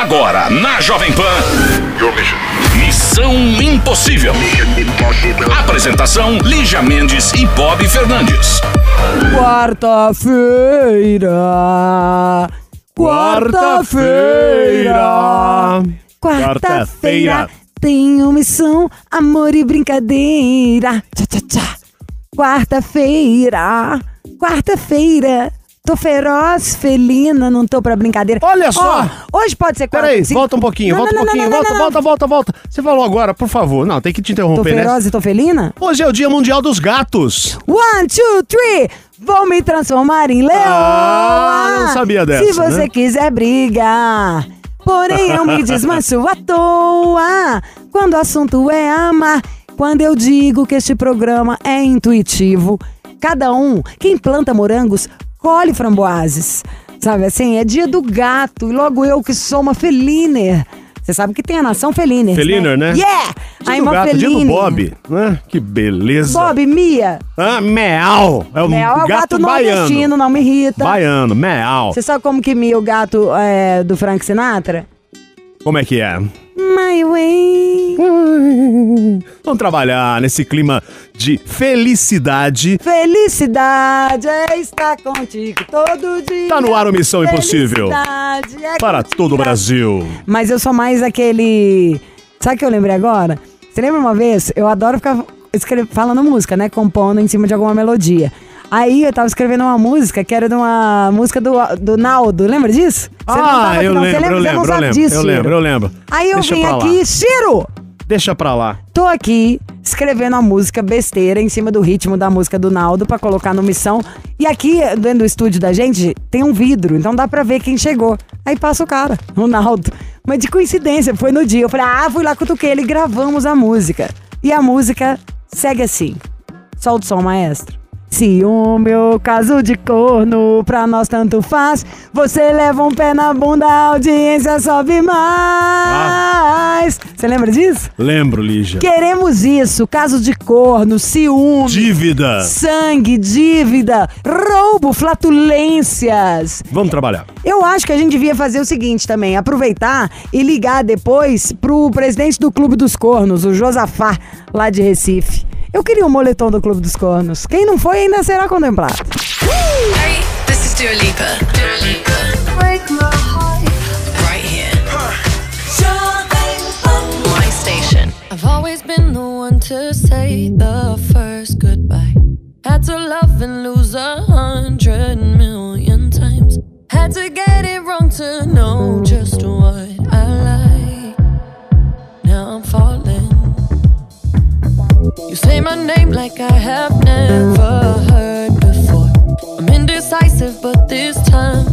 Agora, na Jovem Pan. Missão Impossível. Apresentação: Lígia Mendes e Bob Fernandes. Quarta-feira. Quarta-feira. Quarta-feira. Tenho missão, amor e brincadeira. Tchá, tchá, tchá. Quarta-feira. Quarta-feira. Tô feroz, felina, não tô pra brincadeira. Olha só! Ó, hoje pode ser quarta Peraí, sim. volta um pouquinho, Não, volta não, um pouquinho, não, volta, volta, volta, volta. Você falou agora, por favor. Não, tem que te Tô interromper, né? feroz e tô felina? Hoje é o Dia Mundial dos Gatos. One, two, three. Vou me transformar em leoa. Ah, não sabia dessa, Se você né? quiser brigar. Porém, eu me desmancho à toa. Quando o assunto é amar. Quando eu digo que este programa é intuitivo. Cada um, quem planta morangos, colhe framboases. Sabe assim? É dia do gato. E logo eu que sou uma feliner. Você sabe que tem a nação feliner. Feliner, né? Yeah! Dia I'm do gato, dia do. Bob, né? Que beleza. Bob, Mia. Ah, meau. É o Mel é o gato, gato baiano. nordestino, não me irrita. Baiano, meau. Você sabe como que Mia, o gato é, do Frank Sinatra? Como é que é? My way. Vamos trabalhar nesse clima de felicidade. Felicidade é estar contigo todo dia. Tá no ar o Missão Impossível. Felicidade é Para contigo. todo o Brasil. Mas eu sou mais aquele. Sabe o que eu lembrei agora? Você lembra uma vez? Eu adoro ficar escre- falando música, né? Compondo em cima de alguma melodia. Aí eu tava escrevendo uma música que era de uma música do, do Naldo. Lembra disso? Você ah, eu lembro, eu lembro, eu sabe lembro. disso, Eu lembro, eu lembro. Aí eu Deixa vim aqui, Ciro! Deixa pra lá. Tô aqui escrevendo a música besteira em cima do ritmo da música do Naldo pra colocar no missão. E aqui, dentro do estúdio da gente, tem um vidro, então dá pra ver quem chegou. Aí passa o cara, o Naldo. Mas de coincidência, foi no dia. Eu falei, ah, fui lá cutuquei ele e gravamos a música. E a música segue assim. Solta o som, maestro. Ciúme ou caso de corno, pra nós tanto faz. Você leva um pé na bunda, a audiência sobe mais. Você lembra disso? Lembro, Lígia. Queremos isso, caso de corno, ciúme, Dívida. sangue, dívida, roubo, flatulências. Vamos trabalhar. Eu acho que a gente devia fazer o seguinte também, aproveitar e ligar depois pro presidente do Clube dos Cornos, o Josafá, lá de Recife. Eu queria um moletom do Clube dos Cornos. Quem não foi ainda será contemplado. Hey, this is Dua Lipa. Dua Lipa. Right here. My station. I've always been the one to say the first goodbye. Had to love and lose a hundred million times. Had to get it wrong to know just say my name like I have never heard before. I'm indecisive, but this time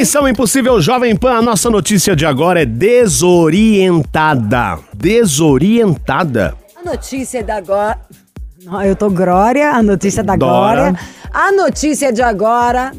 Missão Impossível Jovem Pan, a nossa notícia de agora é desorientada. Desorientada. A notícia da agora. Eu tô Glória, a notícia da Dora. Glória. A notícia de agora.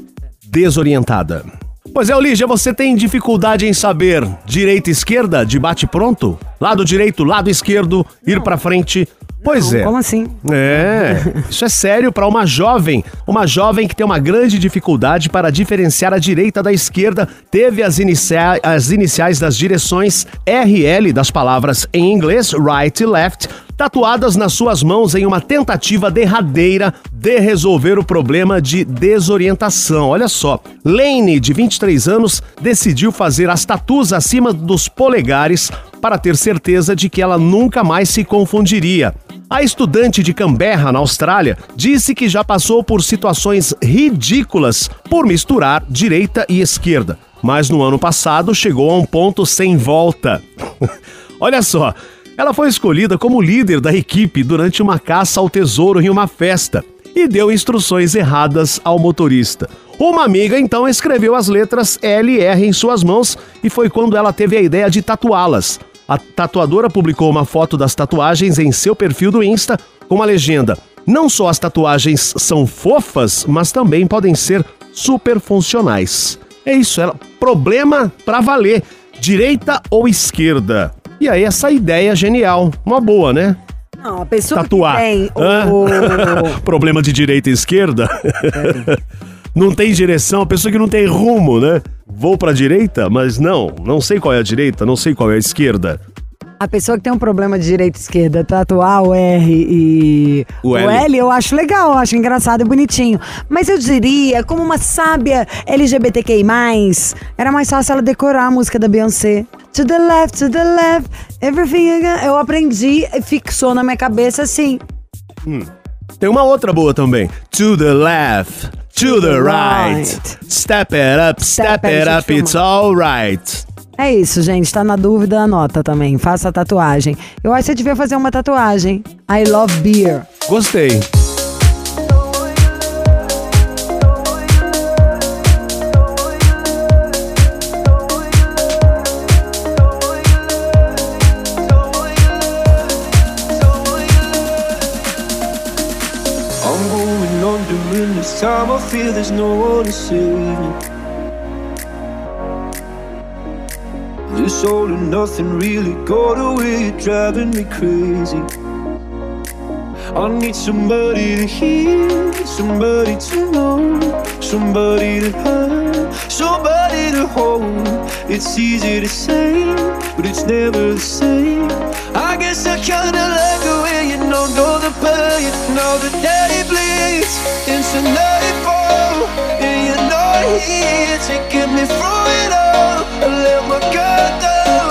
Desorientada. Pois é, Olígia, você tem dificuldade em saber direita e esquerda de bate pronto? Lado direito, lado esquerdo, ir pra frente. Pois é. Como assim? É, isso é sério para uma jovem. Uma jovem que tem uma grande dificuldade para diferenciar a direita da esquerda. Teve as, inicia as iniciais das direções RL das palavras em inglês, right e left, tatuadas nas suas mãos em uma tentativa derradeira de resolver o problema de desorientação. Olha só, Lane, de 23 anos, decidiu fazer as tatus acima dos polegares para ter certeza de que ela nunca mais se confundiria. A estudante de Canberra, na Austrália, disse que já passou por situações ridículas por misturar direita e esquerda, mas no ano passado chegou a um ponto sem volta. Olha só, ela foi escolhida como líder da equipe durante uma caça ao tesouro em uma festa e deu instruções erradas ao motorista. Uma amiga então escreveu as letras L e R em suas mãos e foi quando ela teve a ideia de tatuá-las. A tatuadora publicou uma foto das tatuagens em seu perfil do Insta com a legenda: Não só as tatuagens são fofas, mas também podem ser super funcionais. É isso, ela problema pra valer, direita ou esquerda. E aí essa ideia genial, uma boa, né? Não, a pessoa Tatuar. que tem o... Problema de direita e esquerda? Não tem direção, a pessoa que não tem rumo, né? Vou pra direita, mas não, não sei qual é a direita, não sei qual é a esquerda. A pessoa que tem um problema de direita e esquerda, tatuar o R e O L. eu acho legal, eu acho engraçado e bonitinho. Mas eu diria, como uma sábia LGBTQI+, era mais fácil ela decorar a música da Beyoncé. To the left, to the left, everything got. Eu aprendi e fixou na minha cabeça assim. Tem uma outra boa também. To the left, to the right. Step it up, step, Step it it, up, it's alright. É isso, gente. Tá na dúvida, anota também. Faça a tatuagem. Eu acho que você devia fazer uma tatuagem. I love beer. Gostei. I'm going under in this time. I feel there's no one to save me. This all and nothing really got away, you're driving me crazy. I need somebody to hear, somebody to know, somebody to have, somebody to hold. It's easy to say, but it's never the same. I guess I kinda like you know, know the pain, know the day bleeds into nightfall, and you're not here to get me through it all. I let my guard down,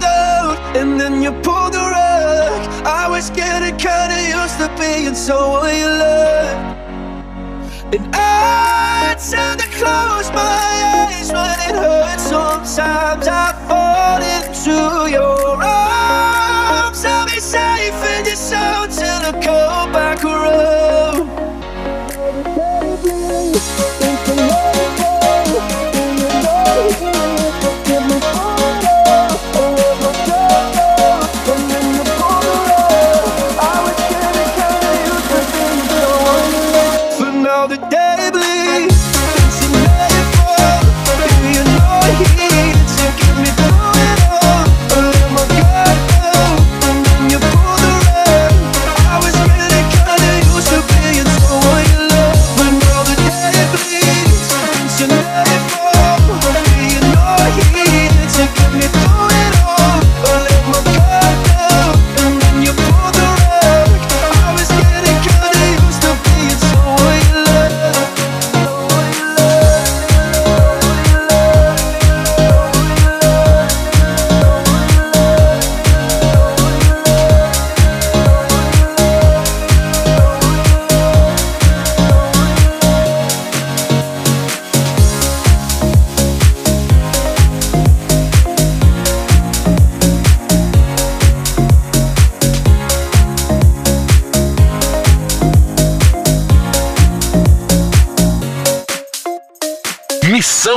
was getting kinda used to being someone you love. And I tend to close my eyes when it hurts. Sometimes I fall into your arms. I'll be safe in your soul till I come back around.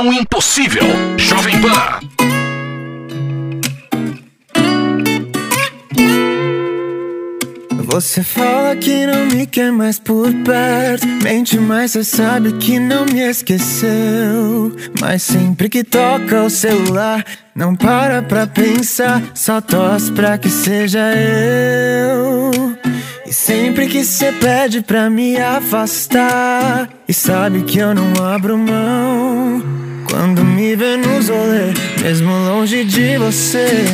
Missão Impossível. Jovem Pan. Você fala que não me quer mais por perto. Mente, mas você sabe que não me esqueceu. Mas sempre que toca o celular, não para pra pensar. Só torce pra que seja eu. E sempre que cê pede pra me afastar, e sabe que eu não abro mão. Quando me vê nos rolê, mesmo longe de você.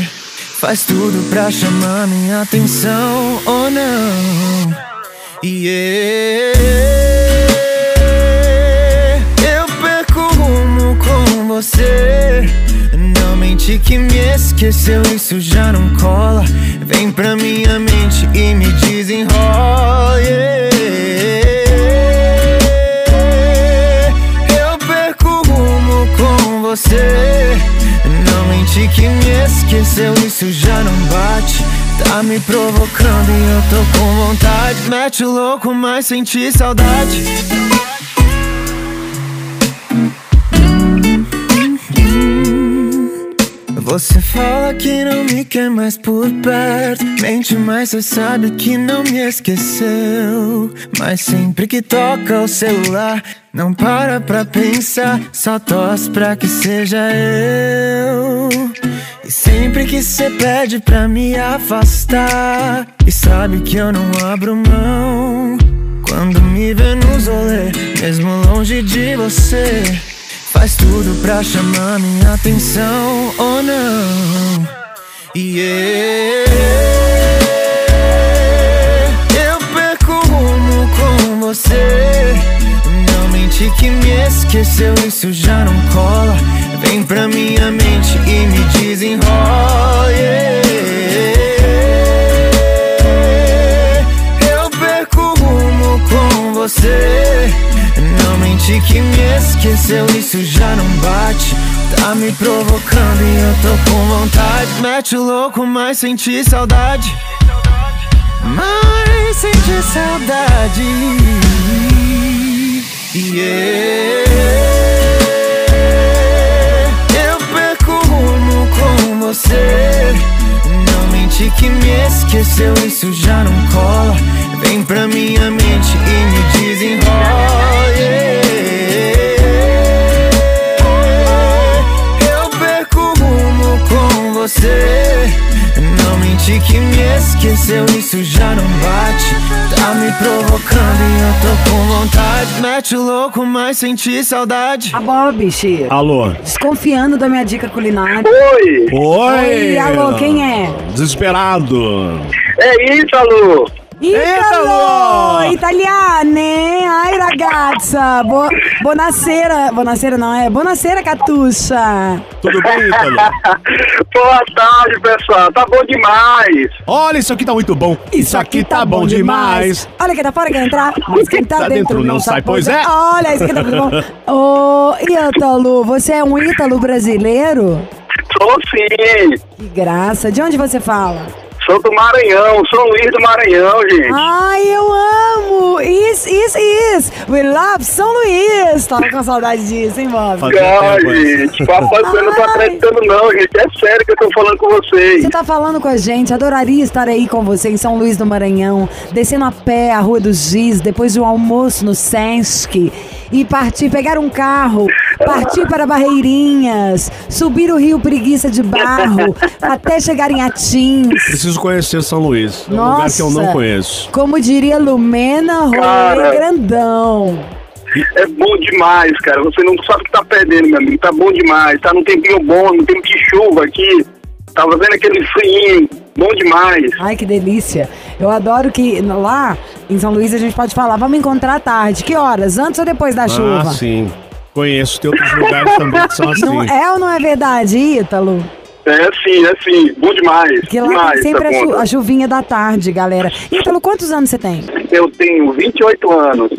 Faz tudo pra chamar minha atenção ou não. E eu perco o rumo com você. Não mente que me esqueceu, isso já não cola. Vem pra minha mente e me desenrola. Tá me provocando e eu tô com vontade. Mete o louco, mas senti saudade. Você fala que não me quer mais por perto. Mente, mas você sabe que não me esqueceu. Mas sempre que toca o celular, não para pra pensar. Só torce pra que seja eu. E sempre que cê pede pra me afastar, e sabe que eu não abro mão. Quando me vê nos rolê, mesmo longe de você. Faz tudo pra chamar minha atenção ou não. E eu perco o rumo com você. Não mente que me esqueceu, isso já não cola. Vem pra minha mente e me desenrola. yeah. Eu perco o rumo com você. Não mente que me esqueceu, isso já não bate. Tá me provocando e eu tô com vontade. Mete o louco, mas senti saudade. Mas senti saudade. Yeah. Eu perco o rumo com você. Não mente que me esqueceu, isso já não cola. Vem pra minha mente e me desenrola. Que me esqueceu, isso já não bate. Tá me provocando e eu tô com vontade. Mete o louco, mas senti saudade. A Bob. Alô? Desconfiando da minha dica culinária. Oi, Oi! Oi, alô, quem é? Desesperado. é isso, alô. Italo! Italiane! Ai, ragazza! Bo buonasera! Buonasera não, é Buonasera, Catuxa! Tudo bem, Ítalo? Boa tarde, pessoal. Tá bom demais. Olha, isso aqui tá muito bom. Isso aqui tá bom demais. Olha quem tá fora quer entrar, mas quem tá, Tá dentro não sai, pois é. Olha, isso aqui tá muito bom. Ô, Ítalo, você é um Ítalo brasileiro? Sou sim. Que graça! De onde você fala? Sou do Maranhão, São Luís do Maranhão, gente. Ai, eu amo! Isso, isso, isso! We love São Luís! Tava com saudade disso, hein, Bob? Não, gente. Papai, eu não tô Ai. acreditando, não, gente. É sério que eu tô falando com vocês. Você tá falando com a gente, adoraria estar aí com você em São Luís do Maranhão, descendo a pé a Rua dos Giz, depois do almoço no Sesc, e partir, pegar um carro, partir para Barreirinhas, subir o rio Preguiça de Barro, até chegar em Atins. Preciso conhecer São Luís. É um lugar que eu não Nossa. conheço. Como diria Lumena, rolê Cara. grandão. É bom demais, cara. Você não sabe o que tá perdendo, meu amigo. Tá bom demais. Tá num tempinho bom, num tempo de chuva aqui. Tá fazendo aquele frio. Bom demais. Ai, que delícia. Eu adoro que lá em São Luís a gente pode falar, vamos encontrar à tarde. Que horas? Antes ou depois da chuva? Ah, sim. Conheço. Tem outros lugares também que são assim. Não é ou não é verdade, Ítalo? É sim, é sim. Bom demais. Porque lá demais, sempre tá a, chu- bom. a chuvinha da tarde, galera. Ítalo, quantos anos você tem? Eu tenho 28 anos.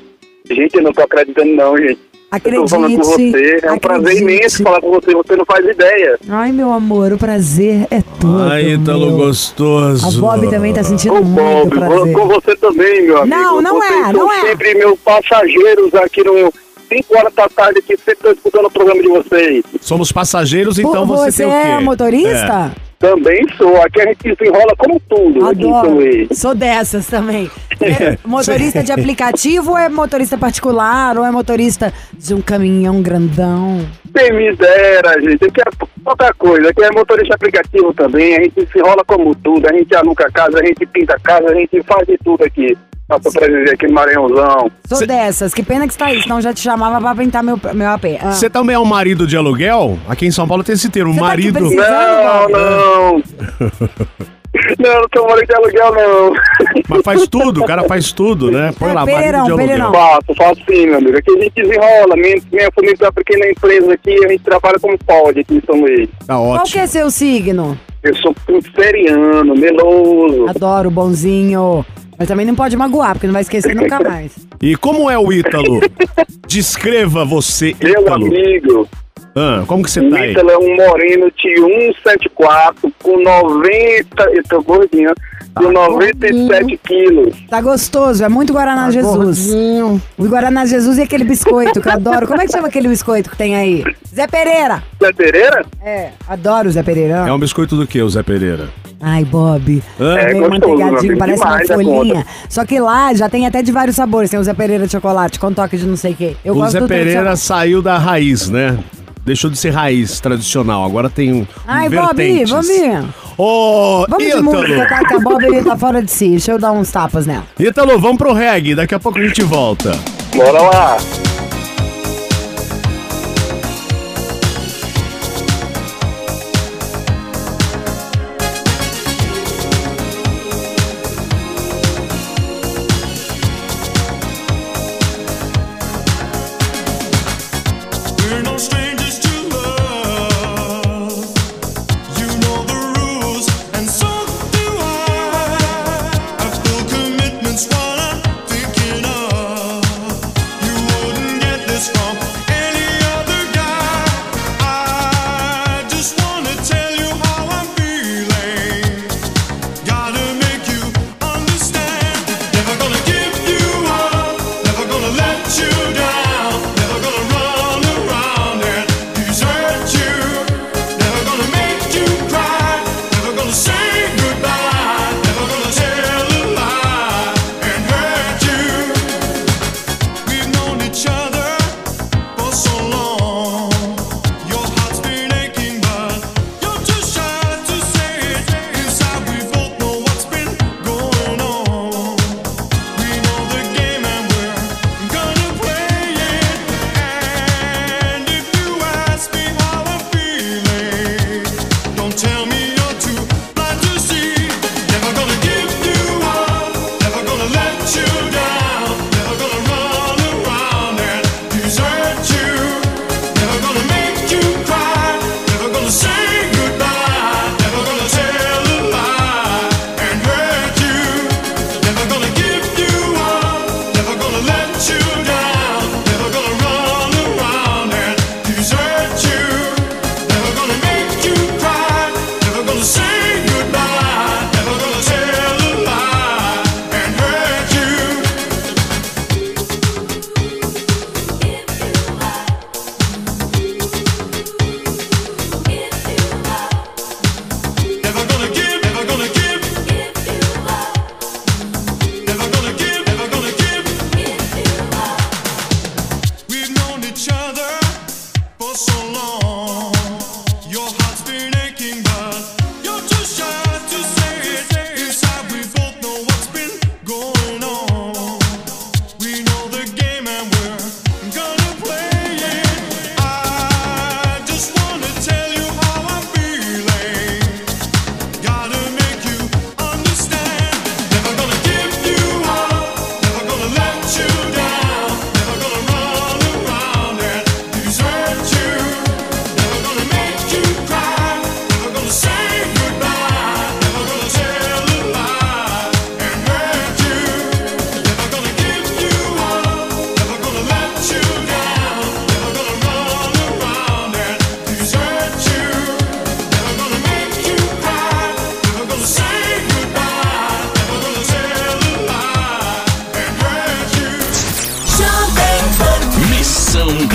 Gente, eu não tô acreditando, não, gente. Eu tô falando com Acredite, você. É um prazer acredite. imenso falar com você. Você não faz ideia. Ai, meu amor, o prazer é todo. Ai, Ítalo meu. gostoso. A Bob também tá sentindo Ô, muito Bob, prazer. com você também, meu amigo. Não, não Vocês é, são não é. sempre meus passageiros aqui no, 5 horas da tarde aqui, sempre estou escutando o programa de vocês. Somos passageiros, então Vo- você, você tem o quê? é motorista? Também sou. Aqui a gente se enrola como tudo. São Adoro. Sou dessas também. É motorista de aplicativo ou é motorista particular ou é motorista de um caminhão grandão? Tem me dera, gente. Aqui é outra coisa. Aqui é motorista aplicativo também. A gente se enrola como tudo. A gente aluga casa, a gente pinta casa, a gente faz de tudo aqui. Pra sobreviver aqui no Maranhãozão. Sou Cê- dessas. Que pena que está aí, senão já te chamava pra pintar meu, meu AP. Ah. Você também é um marido de aluguel? Aqui em São Paulo tem esse termo, Você tá marido. precisando? Não, não. Não, não tô morando de aluguel, não. Mas faz tudo, o cara faz tudo, né? Põe É, lá, pereirão, de aluguel. pereirão. Faço, faço sim, meu amigo. Aqui a gente desenrola. Minha, minha família é uma pequena empresa aqui, a gente trabalha como pode aqui em São Luís. Tá Qual que ótimo. é seu signo? Eu sou punceriano, meloso. Adoro, bonzinho. Mas também não pode magoar, porque não vai esquecer nunca mais. E como é o Ítalo? Descreva você, Meu Ítalo. amigo, Ah, como que você tá aí? É um moreno de 174 com 90. Eu tô gordinho, com 97 quilos. Tá gostoso, é muito Guaraná Jesus. O Guaraná Jesus e aquele biscoito que eu adoro. Como é que chama aquele biscoito que tem aí? Zé Pereira. Zé Pereira? É, adoro o Zé Pereira. É um biscoito do que, o Zé Pereira? Ai, Bob. Ah. É meio gostoso, meu manteigadinho, amigo, parece uma da folhinha. Só que lá já tem até de vários sabores. Tem o Zé Pereira de chocolate com toque de não sei o quê. Eu o gosto Zé do Pereira saiu da raiz, né? Deixou de ser raiz tradicional, agora tem um Ai, Bob, vertentes. vamos ir. Ô, Vamos de Ítalo. música, tá? Que a Bob ele tá fora de si. Deixa eu dar uns tapas nela. Ítalo, vamos pro reggae, daqui a pouco a gente volta. Bora lá.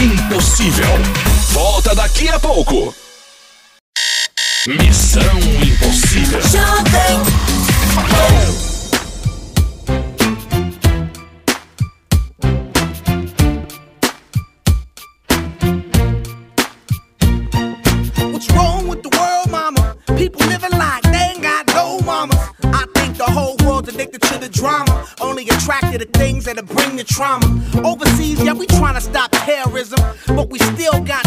Impossível. Volta daqui a pouco. Missão Impossível. What's Only attracted to things that'll bring the trauma. Overseas, yeah, we trying to stop terrorism. But we still got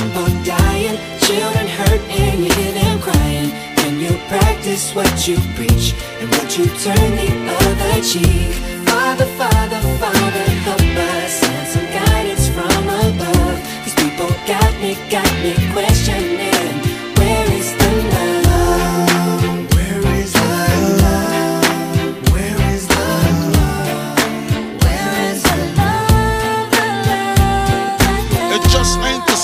dying, children hurt, and you hear them crying. When you practice what you preach, and would you turn the other cheek? Father, Father, Father, help us, send some guidance from above. These people got me, got me questioning.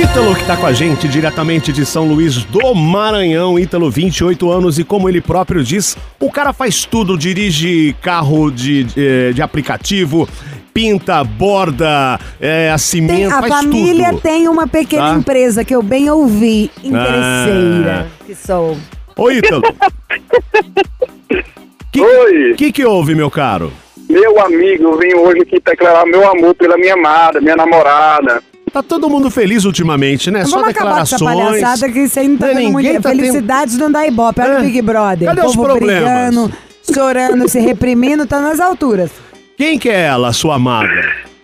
Ítalo que tá com a gente diretamente de São Luís do Maranhão. Ítalo, 28 anos, e como ele próprio diz, o cara faz tudo: dirige carro de, de, de aplicativo, pinta, borda, é, Tem- cimento, a faz família tudo. tem uma pequena Tá? empresa que eu bem ouvi, interesseira, que sou. Ô, Ítalo. que, Oi. que que houve, meu caro? Meu amigo, eu venho hoje aqui declarar meu amor pela minha amada, minha namorada. Tá todo mundo feliz ultimamente, né? Só Vamos acabar com essa declarações. palhaçada que isso aí não tá Né, dando ninguém muito. tá tendo- Felicidades não dá ibope. Olha É. o Big Brother. Cadê o os povo problemas? brigando, chorando, se reprimindo, tá nas alturas. Quem que é ela, sua amada?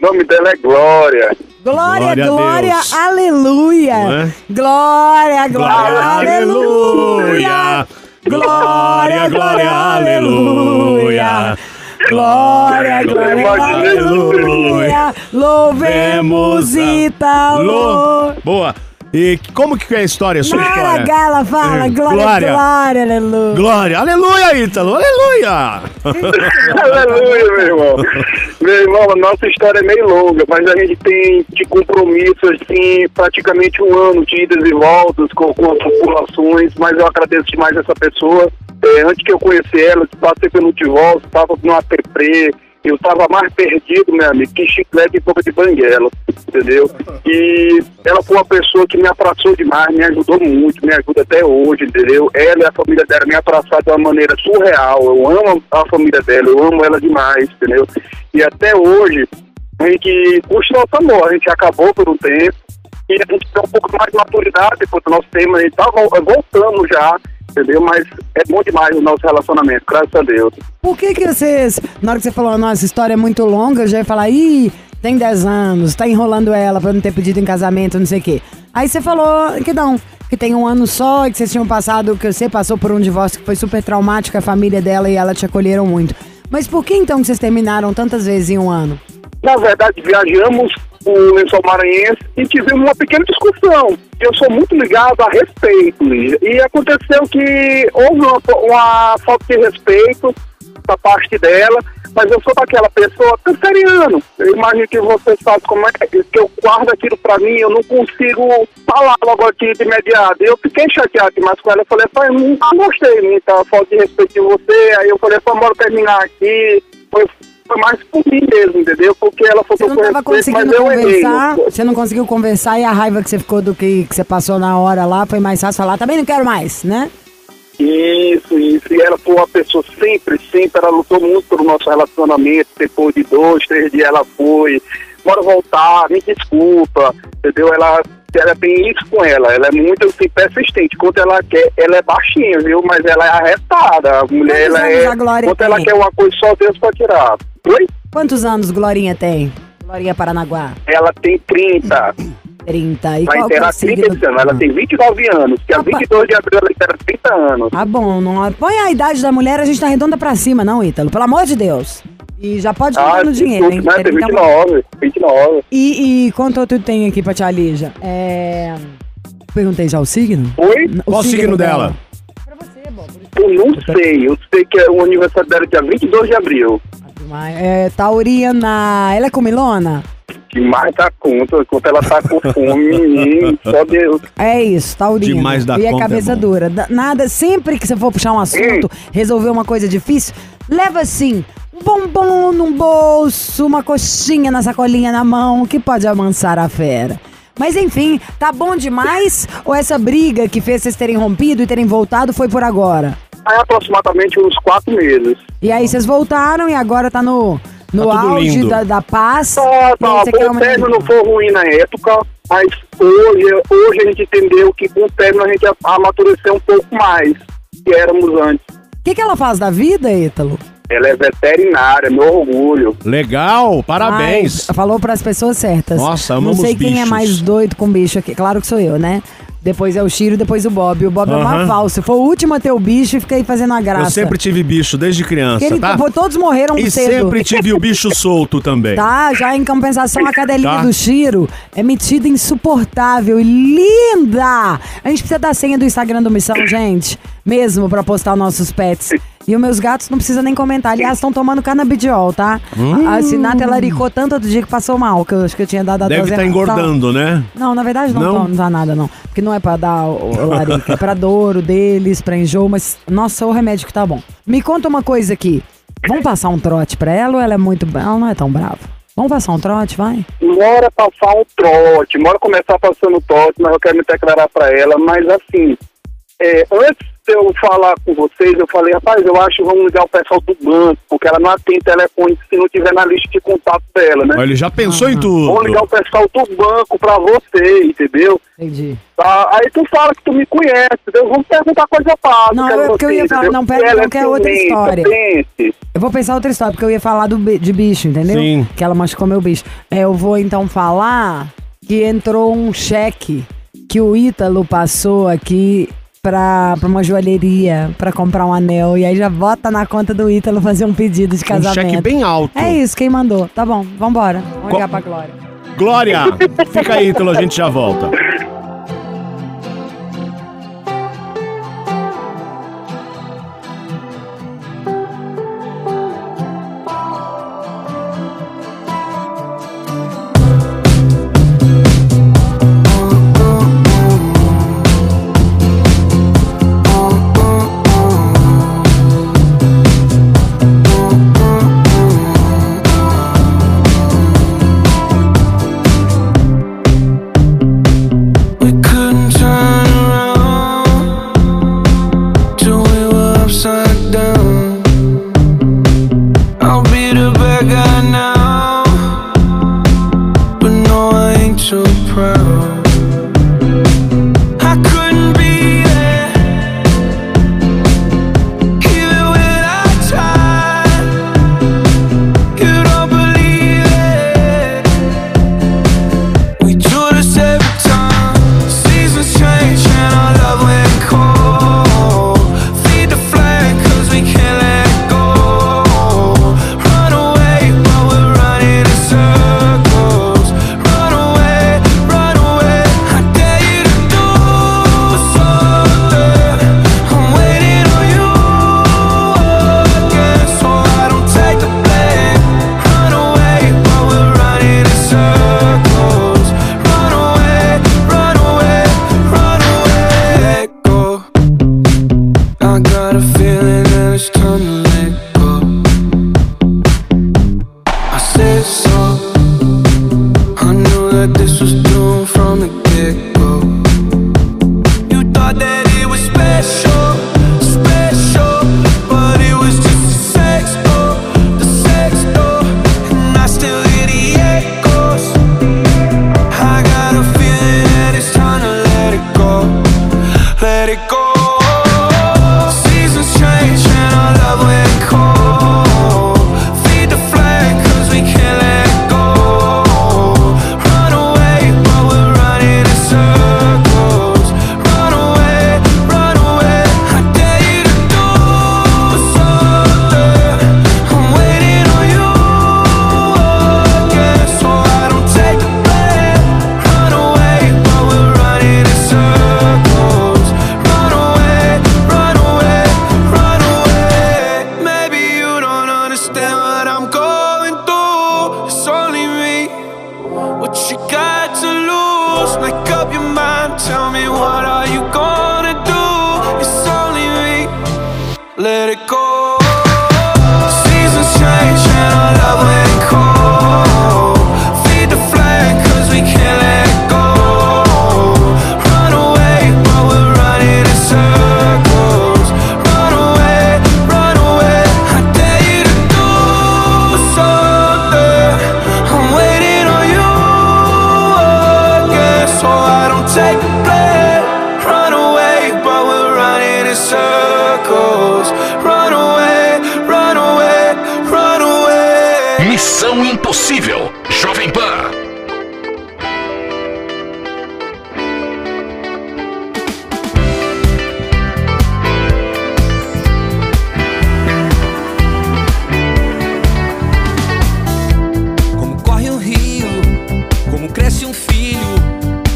O nome dela é Glória. Glória, Glória glória, Deus. aleluia. É? Glória, glória, aleluia. aleluia. Glória, glória, aleluia. Glória, glória, aleluia. Louvemos Italo. Lô. Boa. E como que é a história, a sua Glória, história? Gala, fala, É, glória, Glória. glória, aleluia. Glória, aleluia, Ítalo, aleluia! Aleluia, meu irmão. Meu irmão, a nossa história é meio longa, mas a gente tem de compromisso, assim, praticamente um ano de idas e voltas com, com as populações, mas eu agradeço demais essa pessoa. É, antes que eu conheci ela, passei pelo divórcio, estava no APP, eu estava mais perdido, meu amigo, que chiclete e boca de banguela, entendeu? E ela foi uma pessoa que me abraçou demais, me ajudou muito, me ajuda até hoje, entendeu? Ela e a família dela me abraçaram de uma maneira surreal. Eu amo a família dela, eu amo ela demais, entendeu? E até hoje, a gente curte nosso amor, a gente acabou por um tempo, e a gente tem um pouco mais de maturidade depois do nosso tema, a gente tá vol- voltando já, entendeu? Mas é bom demais o nosso relacionamento, graças a Deus. Por que que vocês, na hora que você falou, nossa, história é muito longa, eu já ia falar, ih, tem 10 anos, tá enrolando ela pra não ter pedido em casamento, não sei o quê. Aí você falou que não, que tem um ano só, que vocês tinham passado, que você passou por um divórcio que foi super traumático, a família dela e ela te acolheram muito. Mas por que então que vocês terminaram tantas vezes em um ano? Na verdade, viajamos o lençol maranhense e tivemos uma pequena discussão. Eu sou muito ligado a respeito, Lígia. E aconteceu que houve uma, uma falta de respeito da parte dela, mas eu sou daquela pessoa canceriano. Eu imagino que você sabe como é que eu guardo aquilo pra mim, eu não consigo falar logo aqui de imediato. Eu fiquei chateado demais com ela. Eu falei, pai, não gostei da falta de respeito de você. Aí eu falei, pai, bora terminar aqui. Foi, foi mais por mim mesmo, entendeu? Porque ela faltou Você não tava conseguindo eu errei. conversar, você não conseguiu conversar e a raiva que você ficou do que, que você passou na hora lá foi mais fácil falar, também não quero mais, né? Isso, isso. E ela foi uma pessoa sempre, sempre, ela lutou muito pelo nosso relacionamento. Depois de dois, três dias ela foi. Bora voltar, me desculpa, entendeu? Ela, ela tem isso com ela. Ela é muito assim, persistente. Quando ela quer, ela é baixinha, viu? Mas ela é arretada. A mulher, Quantos ela anos é. Glória Quando ela tem? quer uma coisa, só Deus pra tirar. Oi? Quantos anos Glorinha tem? Glorinha Paranaguá? Ela tem 30. 30. E Vai qual é terá o 30 signo? esse ano. Ela tem 29 anos. Que a 22 de abril ela terá 30 anos. Ah, bom, não põe a idade da mulher, a gente tá redonda pra cima, não, Ítalo. Pelo amor de Deus. E já pode Ah, contar no dinheiro, hein? né? Tem 30 é 29. 29. E, e quanto outro tem aqui pra tia Lígia? É... Perguntei já o signo? Oi? O Qual o signo dela? Eu não sei. Eu sei que é o aniversário dela é dia 22 de abril. Mas, É, Taurina. Ela é comilona? Demais da conta. Quando ela tá com fome, menino, só Deus. É isso, Taurina. Demais da e é conta é cabeça bom. dura. Da- Nada, sempre que você for puxar um assunto, resolver uma coisa difícil, leva assim, um bombom num bolso, uma coxinha na sacolinha na mão, que pode amansar a fera. Mas enfim, tá bom demais? Ou essa briga que fez vocês terem rompido e terem voltado foi por agora? Há aproximadamente uns quatro meses. E aí vocês voltaram e agora tá no, no Tá auge lindo. da, da paz. Tá, aí tá. O término não foi ruim na época, mas hoje, hoje a gente entendeu que com o término a gente amadureceu um pouco mais que éramos antes. O que, que ela faz da vida, Ítalo? Ela é veterinária, meu orgulho. Legal, parabéns. Ai, falou pras pessoas certas. Nossa, Não amamos sei quem é bichos. mais doido com bicho aqui. Claro que sou eu, né? Depois é o Chiro, depois o Bob. O Bob é uma Aham. falsa. Foi o último a ter o bicho e fiquei fazendo a graça. Eu sempre tive bicho desde criança, ele- tá? Todos morreram E cedo. sempre tive o bicho solto também. Tá, já em compensação, a cadelinha Tá. do Chiro é metida insuportável e linda! A gente precisa da senha do Instagram do Missão, gente. Mesmo pra postar nossos pets. E os meus gatos não precisam nem comentar. Aliás, estão tomando canabidiol, tá? Hum. A Sinatra laricou tanto outro dia que passou mal, que eu acho que eu tinha dado a Deve dose estar errada. engordando, né? Não, na verdade não, Não? Não? não dá nada, não. Porque não é pra dar o, o larica, é pra dor, o deles, pra enjoo, mas nossa, o remédio que tá bom. Me conta uma coisa aqui. Vamos passar um trote pra ela ou ela é muito. Ela não é tão brava? Vamos passar um trote, vai? Mora passar um trote, mora começar passando trote, mas eu quero me declarar pra ela. Mas assim, é, antes de eu falar com vocês, eu falei, rapaz, eu acho que vamos ligar o pessoal do banco, porque ela não atende telefone se não tiver na lista de contato dela, né? Olha, ele já pensou em tudo. Vamos ligar o pessoal do banco pra você, entendeu? Entendi. Tá? Aí tu fala que tu me conhece, entendeu? Vamos perguntar coisa fácil. Não, é porque eu ia falar- entendeu? não, pera, não, que é outra ciumenta, história. pense. Eu vou pensar outra história, porque eu ia falar do de bicho, entendeu? Sim. Que ela machucou meu bicho. É, eu vou então falar que entrou um cheque que o Ítalo passou aqui pra, pra uma joalheria pra comprar um anel. E aí já bota na conta do Ítalo fazer um pedido de Um casamento. cheque bem alto. É isso, quem mandou. Tá bom, vambora. Vamos ligar pra Glória. Glória, fica aí, Ítalo, a gente já volta. proud.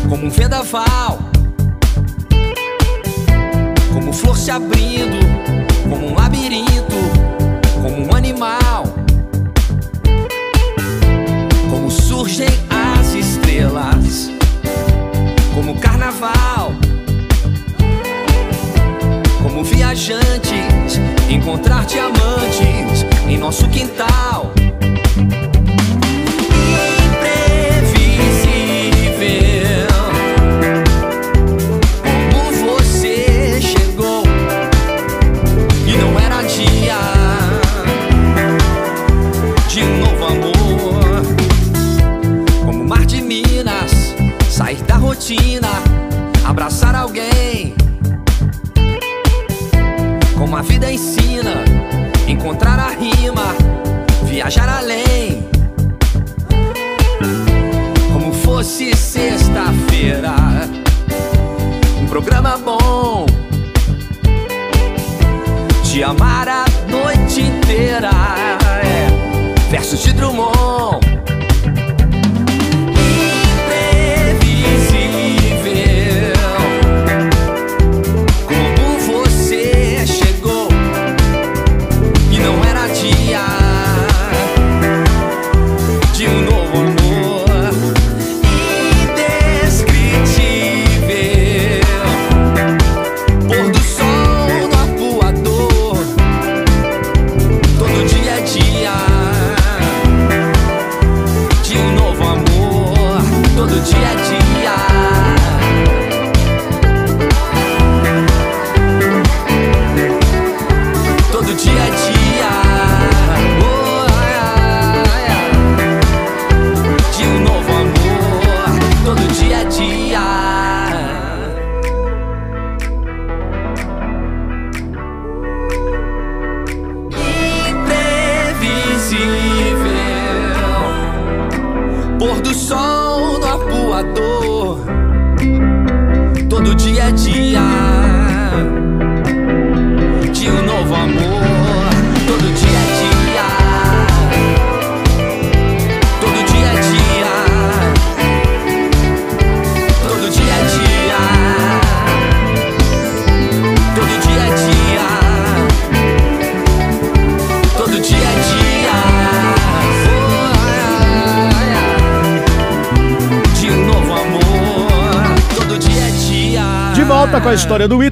como um vendaval, como flor se abrindo, como um labirinto, como um animal, como surgem as estrelas, como carnaval, como viajantes, encontrar diamantes em nosso quintal. vida ensina encontrar a rima, viajar além. Como fosse sexta-feira, um programa bom. Te amar a noite inteira, é, versos de Drummond.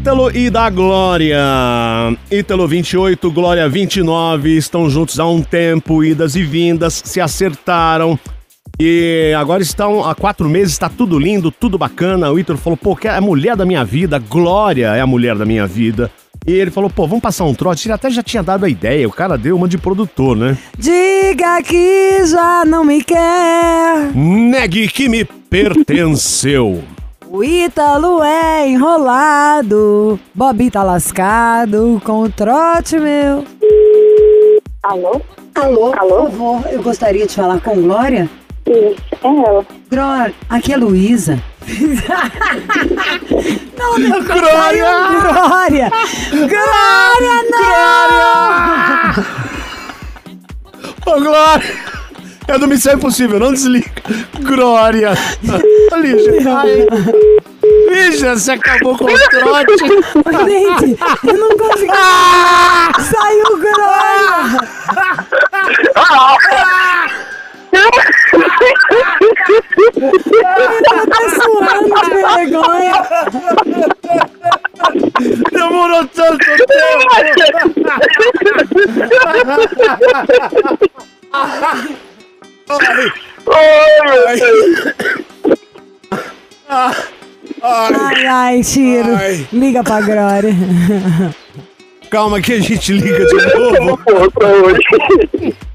Ítalo e da Glória. Ítalo 28, Glória 29, estão juntos há um tempo, idas e vindas, se acertaram. E agora estão há quatro meses, está tudo lindo, tudo bacana. O Ítalo falou, pô, que é a mulher da minha vida, Glória é a mulher da minha vida. E ele falou, pô, vamos passar um trote. Ele até já tinha dado a ideia, o cara deu uma de produtor, né? Diga que já não me quer. Negue que me pertenceu. O Ítalo é enrolado. Bobi tá lascado com o trote meu. Alô? Alô? Alô? Por favor, eu gostaria de falar com Glória. Isso, é ela. Glória, aqui é Luísa. não, não, Glória! Glória! Glória, não! Ô, Glória! É do Missão Impossível, não desliga. Glória! Ô, Lígia, ai. Lígia, você acabou com o trote. Gente, eu não consegui. Saiu Glória! Eu tô suando de vergonha. Demorou tanto Ai, ai, Tiro. Ai. Liga pra Glória. Calma que a gente liga de novo.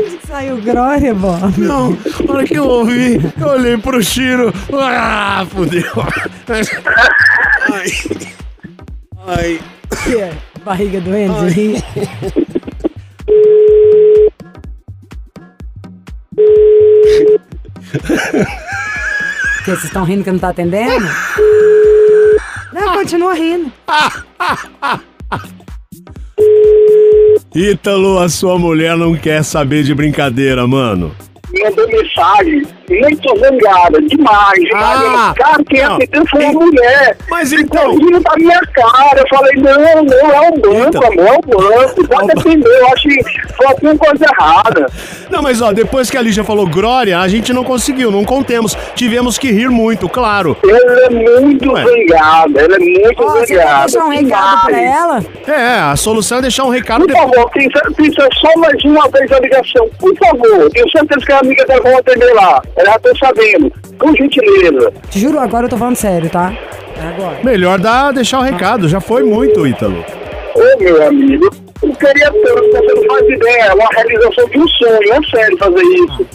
Onde que saiu Glória, Bob? Não, na hora que eu ouvi, eu olhei pro Chiro. Ah, fudeu. Ai. Ai. Que é? Barriga doendo de vocês estão rindo que não tá atendendo? Não, continua rindo. Ítalo, a sua mulher não quer saber de brincadeira, mano. Mandou mensagem muito zangada, demais. Ah, cara, quem atendeu foi a mulher. Mas Ficou rindo da minha cara. Eu falei, não, não, é o banco, Então. amor, é o banco. Pode atender, eu acho que foi alguma coisa errada. Não, mas ó, depois que a Lígia falou Glória, a gente não conseguiu, não contemos. Tivemos que rir muito, claro. Ela é muito Ué. zangada, ela é muito você quer zangada. deixar um recado pra ela? É, a solução é deixar um recado Por depois. favor, precisa, precisa só mais uma vez a ligação. Por favor, tenho certeza que a amiga dela vai atender lá. Eu já tô sabendo. Com gentileza. Te juro, agora eu tô falando sério, tá? É agora. Melhor dar, deixar o recado, já foi muito, Ítalo. Ô, meu amigo, eu queria tanto, você não faz ideia. É uma realização de um sonho, é sério fazer isso.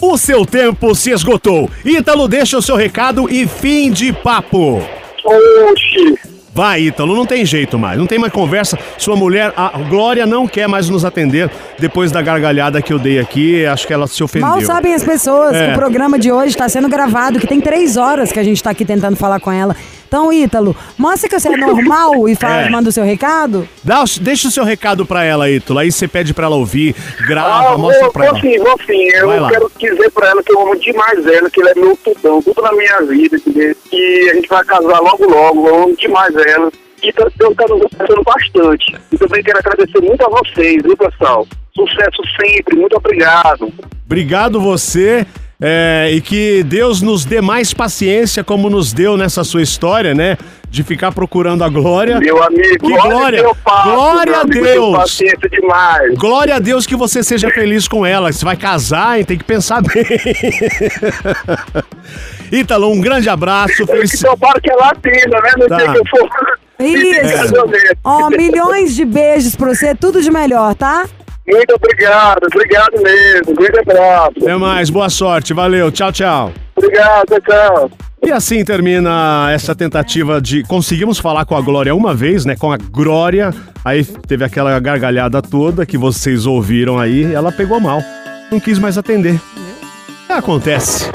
O seu tempo se esgotou. Ítalo, deixa o seu recado e fim de papo. Oxi. Vai, Ítalo, não tem jeito mais, não tem mais conversa. Sua mulher, a Glória, não quer mais nos atender depois da gargalhada que eu dei aqui. Acho que ela se ofendeu. Mal sabem as pessoas É. que o programa de hoje está sendo gravado, que tem três horas que a gente tá aqui tentando falar com ela. Então, Ítalo, mostra que você é normal e fala, É. manda o seu recado. Dá deixa o seu recado pra ela, Ítalo. Aí você pede pra ela ouvir, grava, Ah, mostra vou, pra vou ela. sim, vou sim. Eu Vai lá. quero dizer pra ela que eu amo demais ela, que ela é meu tudão, tudo na minha vida, entendeu? que a gente vai casar logo logo, eu amo demais ela. E tá- nos abençoando bastante. E também quero agradecer muito a vocês, viu, pessoal? Sucesso sempre, muito obrigado. Obrigado você. É, e que Deus nos dê mais paciência, como nos deu nessa sua história, né? De ficar procurando a glória. Meu amigo, que glória! que faço, glória a Deus! paciência demais. Glória a Deus que você seja feliz com ela. Você vai casar, hein? Tem que pensar bem. Ítalo, um grande abraço. Felici... Então, para que ela atenda, né? No Tá. dia que eu for. Isso. Ó, milhões de beijos pra você, tudo de melhor, tá? Muito obrigado, obrigado mesmo. Grande abraço. Até mais, boa sorte, valeu, tchau, tchau. Obrigado, tchau. E assim termina essa tentativa de. Conseguimos falar com a Glória uma vez, né? Com a Glória. Aí teve aquela gargalhada toda que vocês ouviram aí. Ela pegou mal. Não quis mais atender. Acontece.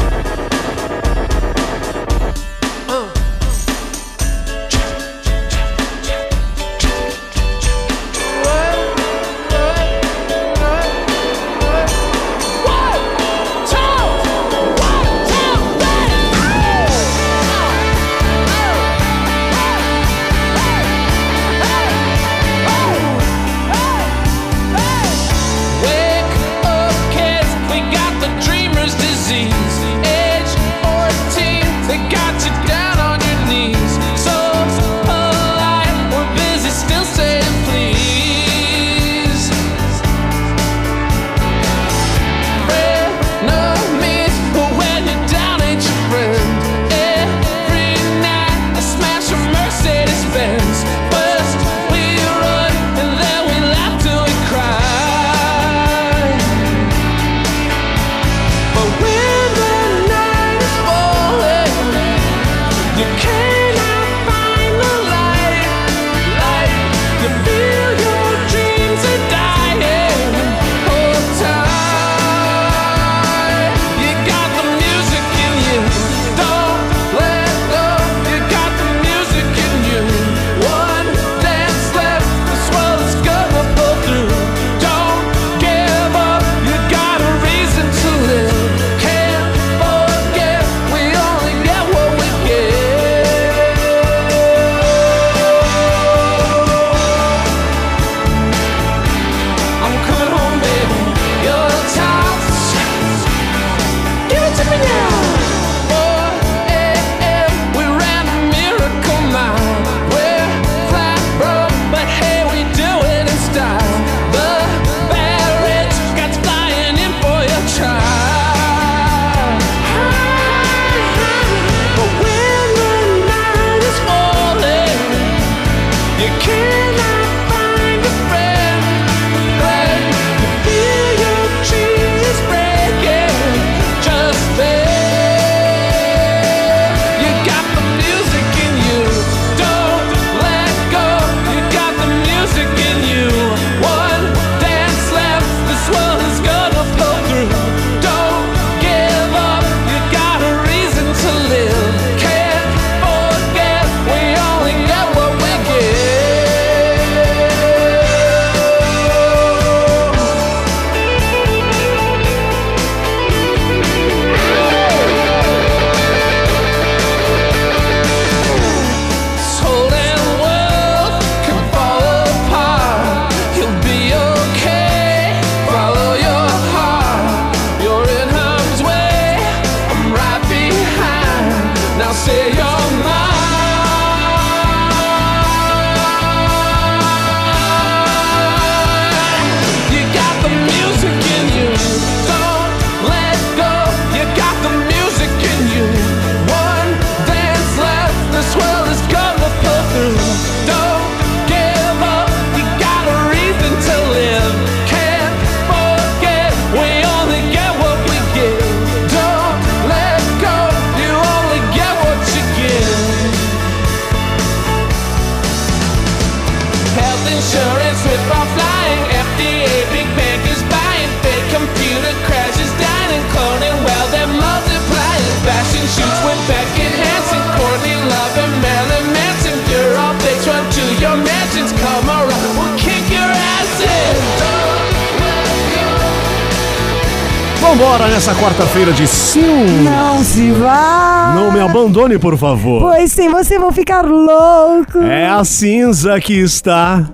Vambora nessa quarta-feira de sim. Não se vá. Não me abandone, por favor. Pois sem você vou ficar louco. É a cinza que está.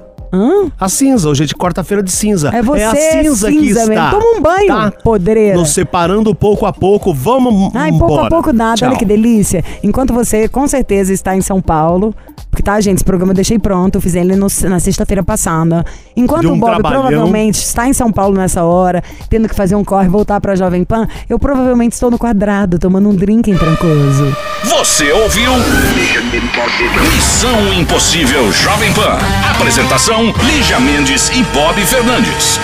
A cinza, hoje é de quarta-feira de cinza. É você, a cinza, que cinza está. mesmo. Toma um banho, tá? podreira. Nos separando pouco a pouco. Vamos Ai, pouco a embora. pouco nada, Tchau. olha que delícia. Enquanto você com certeza está em São Paulo, porque tá, gente, esse programa eu deixei pronto, eu fiz ele no- na sexta-feira passada. Enquanto um o Bob trabalhão. provavelmente está em São Paulo nessa hora, tendo que fazer um corre e voltar pra Jovem Pan, eu provavelmente estou no quadrado, tomando um drink em Trancoso. Você ouviu? Missão Impossível Jovem Pan. Apresentação: Lígia Mendes e Bob Fernandes.